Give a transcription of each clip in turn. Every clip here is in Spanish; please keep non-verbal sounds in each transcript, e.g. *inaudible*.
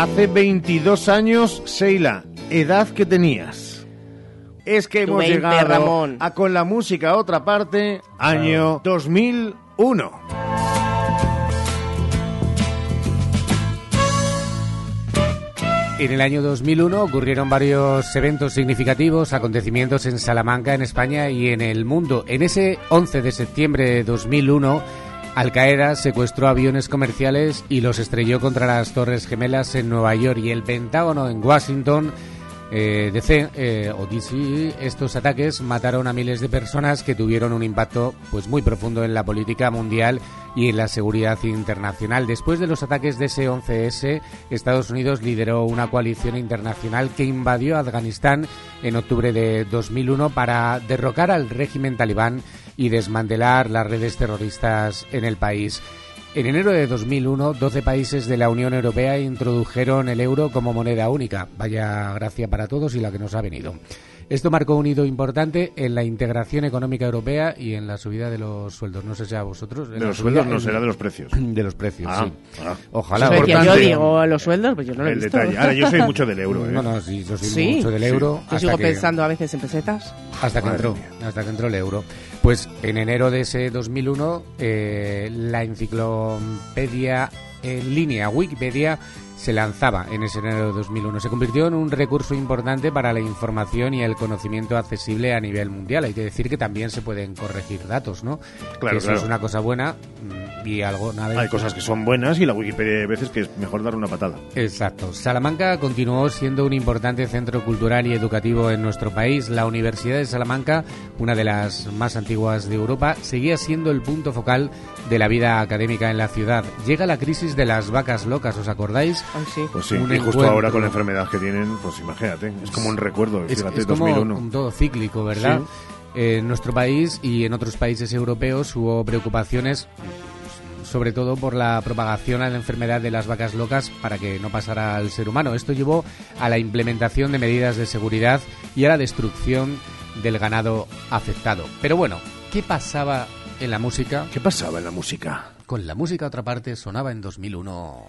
Hace 22 años, Seila, edad que tenías. Es que hemos 20, llegado Ramón. a con la música a otra parte, año 2001. En el año 2001 ocurrieron varios eventos significativos, acontecimientos en Salamanca, en España y en el mundo. En ese 11 de septiembre de 2001, Al Qaeda secuestró aviones comerciales y los estrelló contra las Torres Gemelas en Nueva York y el Pentágono en Washington. Eh, DC eh, o estos ataques mataron a miles de personas que tuvieron un impacto pues muy profundo en la política mundial y en la seguridad internacional. Después de los ataques de ese 11S, Estados Unidos lideró una coalición internacional que invadió Afganistán en octubre de 2001 para derrocar al régimen talibán y desmantelar las redes terroristas en el país. En enero de 2001, 12 países de la Unión Europea introdujeron el euro como moneda única. Vaya gracia para todos y la que nos ha venido. Esto marcó un hito importante en la integración económica europea y en la subida de los sueldos. No sé si a vosotros. De los sueldos no en- será de los precios. *clears throat* De los precios, Ah, sí. ah. Ojalá. Eso decía yo, digo, los sueldos, pues yo no lo he El visto. detalle. Ahora, yo soy mucho del *laughs* euro, ¿eh? No, no, sí, yo soy Sí, mucho del sí. euro. Yo hasta sigo que- pensando a veces en pesetas. hasta que Madre entró, mía. hasta que entró el euro. Pues en enero de ese 2001, eh, la enciclopedia en línea Wikipedia se lanzaba en ese enero de 2001. Se convirtió en un recurso importante para la información y el conocimiento accesible a nivel mundial. Hay que decir que también se pueden corregir datos, ¿no? Claro, Que eso claro. es una cosa buena mm, y algo nada. Hay cosas que son buenas y la Wikipedia hay veces que es mejor dar una patada. Exacto. Salamanca continuó siendo un importante centro cultural y educativo en nuestro país. La Universidad de Salamanca, una de las más antiguas de Europa, seguía siendo el punto focal de la vida académica en la ciudad. Llega la crisis de las vacas locas, ¿os acordáis? Ay, sí. Pues sí, Un y justo encuentro. ahora con la enfermedad que tienen, pues imagínate, es como un recuerdo, Es, fíjate, es como 2001. un todo cíclico, ¿verdad? Sí. En nuestro país y en otros países europeos hubo preocupaciones sobre todo por la propagación a la enfermedad de las vacas locas para que no pasara al ser humano. Esto llevó a la implementación de medidas de seguridad y a la destrucción del ganado afectado. Pero bueno, ¿qué pasaba en la música? ¿Qué pasaba en la música? Con la música, otra parte, sonaba en 2001.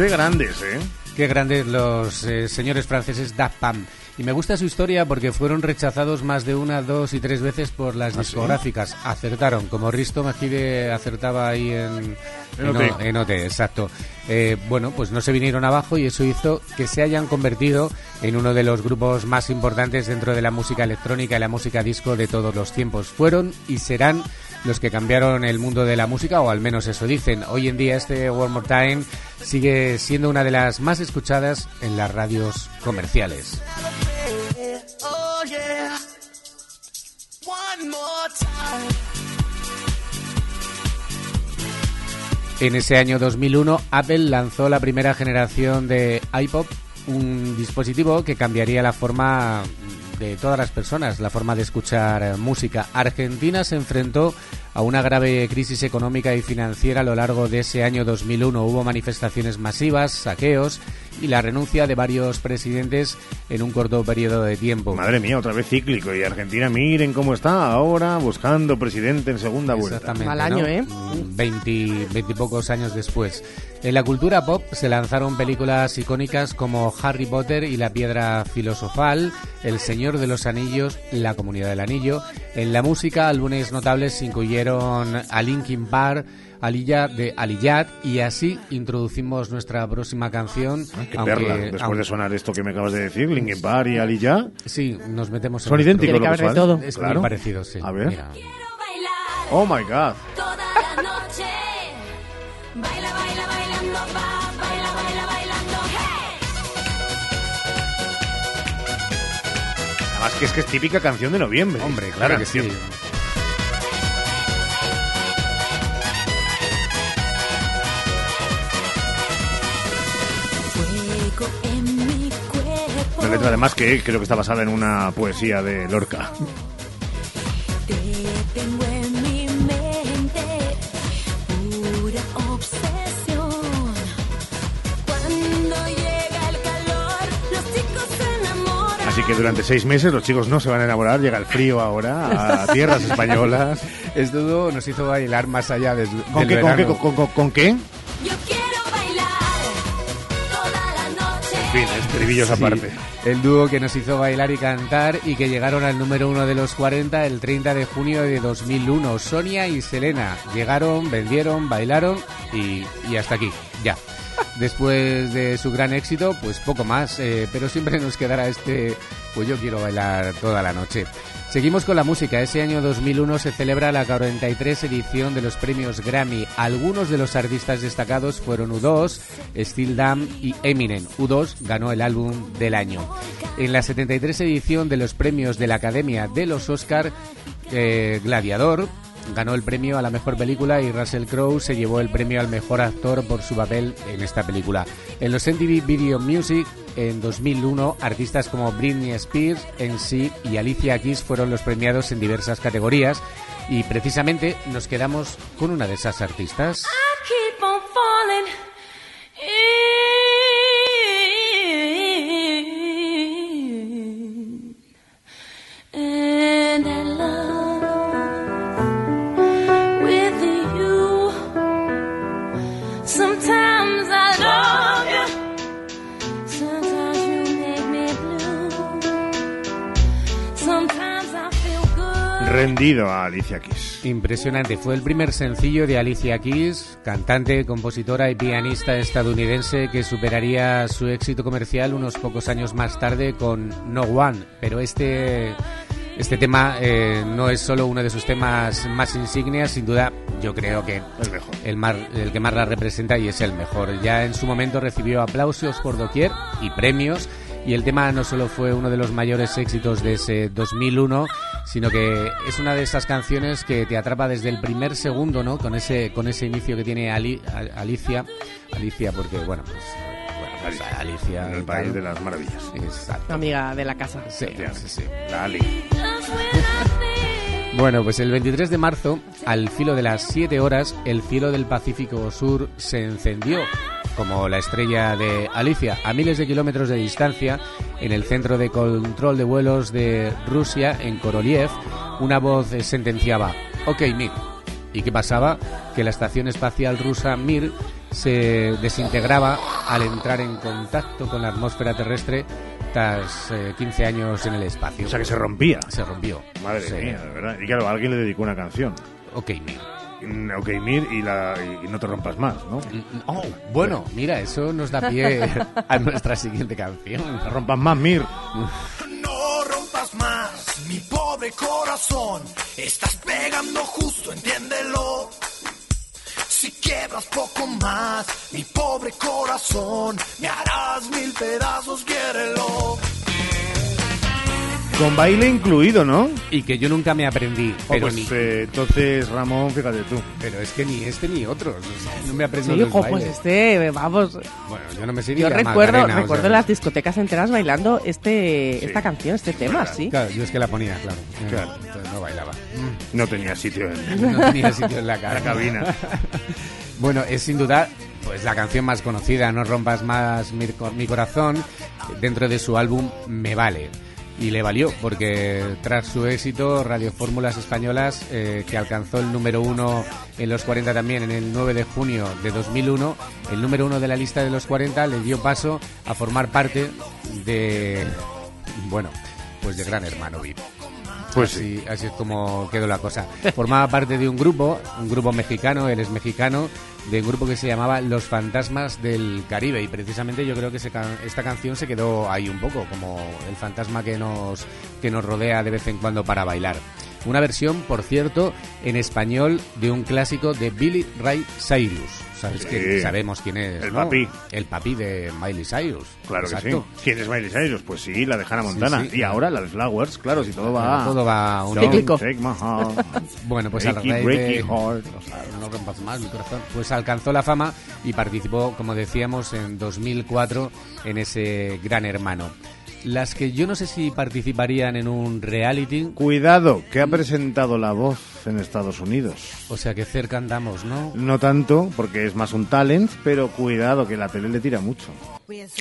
Qué grandes, ¿eh? Qué grandes los eh, señores franceses Daft Punk. Y me gusta su historia porque fueron rechazados más de una, dos y tres veces por las ¿Ah, sí? discográficas. Acertaron, como Risto Mejide acertaba ahí en, En en OT. O- en OT, exacto. Eh, bueno, pues no se vinieron abajo y eso hizo que se hayan convertido en uno de los grupos más importantes dentro de la música electrónica y la música disco de todos los tiempos. Fueron y serán los que cambiaron el mundo de la música, o al menos eso dicen. Hoy en día este One More Time sigue siendo una de las más escuchadas en las radios comerciales. Oh. En ese año 2001, Apple lanzó la primera generación de iPod, un dispositivo que cambiaría la forma de todas las personas, la forma de escuchar eh, música. Argentina se enfrentó a una grave crisis económica y financiera a lo largo de ese año 2001. Hubo manifestaciones masivas, saqueos y la renuncia de varios presidentes en un corto periodo de tiempo. Madre mía, otra vez cíclico. Y Argentina, miren cómo está ahora buscando presidente en segunda vuelta. Exactamente. Mal ¿no? año, ¿eh? Mm, 20, 20 y pocos años después. En la cultura pop se lanzaron películas icónicas como Harry Potter y la Piedra Filosofal, El Señor de los Anillos, La Comunidad del Anillo. En la música, álbumes notables incluyeron a Linkin Park, Aliyah de Aliyat y así introducimos nuestra próxima canción. Ah, qué aunque- perla. Después aunque- de sonar esto que me acabas de decir, Linkin Park y Ali ya, Sí, nos metemos en son idénticos. Que lo son. todo. Es Claro. muy parecido, sí. A ver. Mira. Oh my god. Además que es que es típica canción de noviembre. Hombre, claro que sí. Me letra además que creo que está basada en una poesía de Lorca. Así que durante seis meses los chicos no se van a enamorar, llega el frío ahora a *laughs* tierras españolas. Dúo nos hizo bailar más allá del, ¿Con qué, con, qué, con, con- con qué? Yo quiero bailar toda la noche. En fin, estribillos Sí, aparte. el dúo que nos hizo bailar y cantar y que llegaron al número uno de los 40 el 30 de junio de 2001. Sonia y Selena llegaron, vendieron, bailaron y, y hasta aquí, ya. Después de su gran éxito, pues poco más, eh, pero siempre nos quedará este, pues yo quiero bailar toda la noche. Seguimos con la música. Ese año 2001 se celebra la 43 edición de los premios Grammy. Algunos de los artistas destacados fueron U2, Steel Dam y Eminem. U2 ganó el álbum del año. En la 73 edición de los premios de la Academia de los Oscar, eh, Gladiador ganó el premio a la mejor película y Russell Crowe se llevó el premio al mejor actor por su papel en esta película. En los MTV Video Music en 2001, artistas como Britney Spears, NSYNC y Alicia Keys fueron los premiados en diversas categorías y precisamente nos quedamos con una de esas artistas. Rendido a Alicia Keys. Impresionante, fue el primer sencillo de Alicia Keys, cantante, compositora y pianista estadounidense que superaría su éxito comercial unos pocos años más tarde con No One. Pero este, este tema eh, no es solo uno de sus temas más insignias, sin duda yo creo que El mejor. el, mar- el que más la representa y es el mejor. Ya en su momento recibió aplausos por doquier y premios y el tema no solo fue uno de los mayores éxitos de ese 2001, sino que es una de esas canciones que te atrapa desde el primer segundo, ¿no? Con ese con ese inicio que tiene Ali- A- Alicia, Alicia porque bueno, pues, bueno, pues, Alicia En el país tal. de las maravillas. Exacto. Amiga de la casa. Sí, sí, sí. La Ali. *laughs* Bueno, pues el 23 de marzo, al filo de las 7 horas, el cielo del Pacífico Sur se encendió como la estrella de Alicia a miles de kilómetros de distancia en el centro de control de vuelos de Rusia, en Koroliev, una voz eh, sentenciaba, ok, Mir. ¿Y qué pasaba? Que la estación espacial rusa Mir se desintegraba al entrar en contacto con la atmósfera terrestre tras eh, 15 años en el espacio. O sea que se rompía. se rompió. Madre mía, de verdad. Y claro, alguien le dedicó una canción. Ok, Mir. Mm, Ok, Mir, y, la, y no te rompas más, ¿no? Oh, bueno, mira, eso nos da pie *laughs* a nuestra siguiente canción. No te rompas más, Mir. No rompas más, mi pobre corazón. Estás pegando justo, entiéndelo. Si quiebras poco más, mi pobre corazón, me harás mil pedazos, quiérelo. Con baile incluido, ¿no? Y que yo nunca me aprendí, Oh, pero, pues ni, eh, entonces, Ramón, fíjate tú. pero es que ni este ni otros. o sea, no me aprendo Sí, hijo, pues este, vamos. Bueno, yo no me sé ni Yo la recuerdo, Macarena, o recuerdo sea, las discotecas enteras bailando este, Sí. esta canción, este tema, sí. Claro, yo es que la ponía, claro. Claro. Entonces no bailaba. No tenía sitio en *laughs* No tenía sitio en la, cabina. *laughs* Bueno, es sin duda pues la canción más conocida, No rompas más mi corazón, dentro de su álbum Me vale. Y le valió, porque tras su éxito, Radio Fórmulas Españolas, eh, que alcanzó el número uno en los 40 también en el 9 de junio de 2001, el número uno de la lista de los 40 le dio paso a formar parte de, bueno, pues de Gran Hermano VIP. Pues así, así es como quedó la cosa. Formaba parte de un grupo, un grupo mexicano, él es mexicano, de un grupo que se llamaba Los Fantasmas del Caribe y precisamente yo creo que se can- esta canción se quedó ahí un poco como el fantasma que nos que nos rodea de vez en cuando para bailar. Una versión, por cierto, en español de un clásico de Billy Ray Cyrus. ¿Sabes Sí. quién? Sabemos quién es. El ¿no? papi. El papi de Miley Cyrus. Claro Exacto. que sí. ¿Quién es Miley Cyrus? Pues sí, la de Hannah Montana. sí. Y ahora la de Flowers, claro, si todo va... Todo va unido. Cíclico. *laughs* Bueno, pues al de- heart. no rompas más mi corazón. Pues alcanzó la fama y participó, como decíamos, en 2004 en ese Gran Hermano. Las que yo no sé si participarían en un reality, Cuidado, que ha presentado la voz en Estados Unidos. o sea que cerca andamos, ¿no? No tanto, porque es más un talent, pero cuidado, que la tele le tira mucho. Where's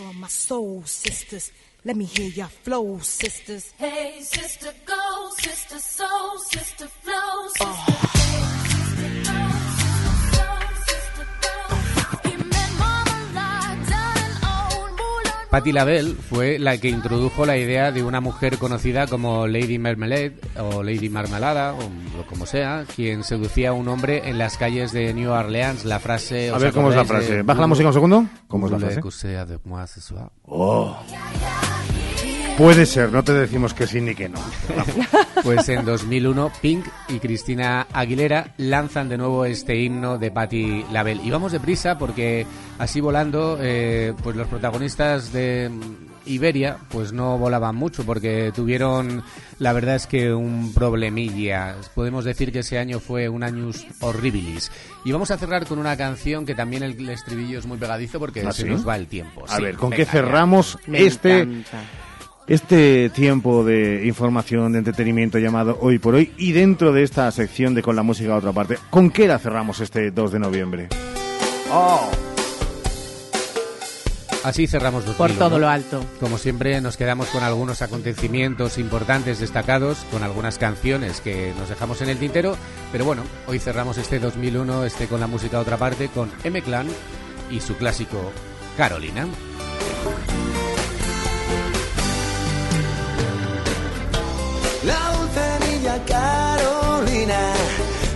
Patti LaBelle fue la que introdujo la idea de una mujer conocida como Lady Marmalade o Lady Marmalada o lo como sea, quien seducía a un hombre en las calles de New Orleans. La frase. A ¿os ver cómo es la frase. Baja la música un segundo. ¿Cómo es la frase? Oh. Puede ser, no te decimos que sí ni que no. *laughs* Pues en 2001 Pink y Cristina Aguilera lanzan de nuevo este himno de Patti LaBelle. Y vamos deprisa porque así volando, eh, pues los protagonistas de Iberia pues no volaban mucho porque tuvieron, la verdad es que un problemilla. Podemos decir que ese año fue un años horribilis. Y vamos a cerrar con una canción que también el estribillo es muy pegadizo porque ¿Ah, se sí? nos va el tiempo. A Sí, ver, ¿con venga, qué cerramos Me este, encanta. Este tiempo de información, de entretenimiento llamado Hoy por Hoy? Y dentro de esta sección de Con la Música a otra parte, ¿con qué la cerramos este 2 de noviembre? ¡Oh! Así cerramos 2001, Por todo ¿no? lo alto. Como siempre, nos quedamos con algunos acontecimientos importantes destacados, con algunas canciones que nos dejamos en el tintero, pero bueno, hoy cerramos este 2001, este con la música a otra parte, con M-Clan y su clásico Carolina.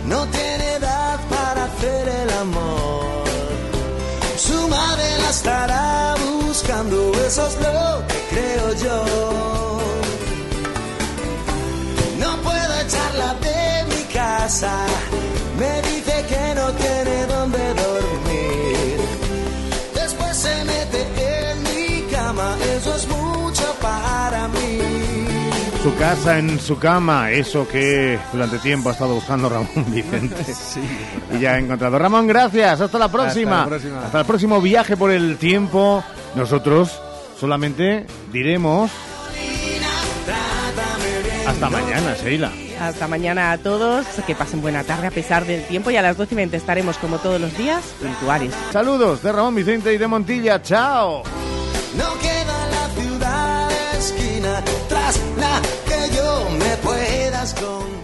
No tiene edad para hacer el amor. Su madre la estará buscando, eso es lo que creo yo. Su casa en su cama, eso que durante tiempo ha estado buscando Ramón *laughs* Vicente. Y ya ha encontrado. Ramón, gracias. Hasta la próxima. Hasta la próxima. Hasta el próximo viaje por el tiempo. Nosotros solamente diremos hasta mañana, Sheila. Hasta mañana a todos. Que pasen buena tarde a pesar del tiempo. Y a las 12 y 20 estaremos como todos los días puntuales. Saludos de Ramón Vicente y de Montilla. Chao. La ciudad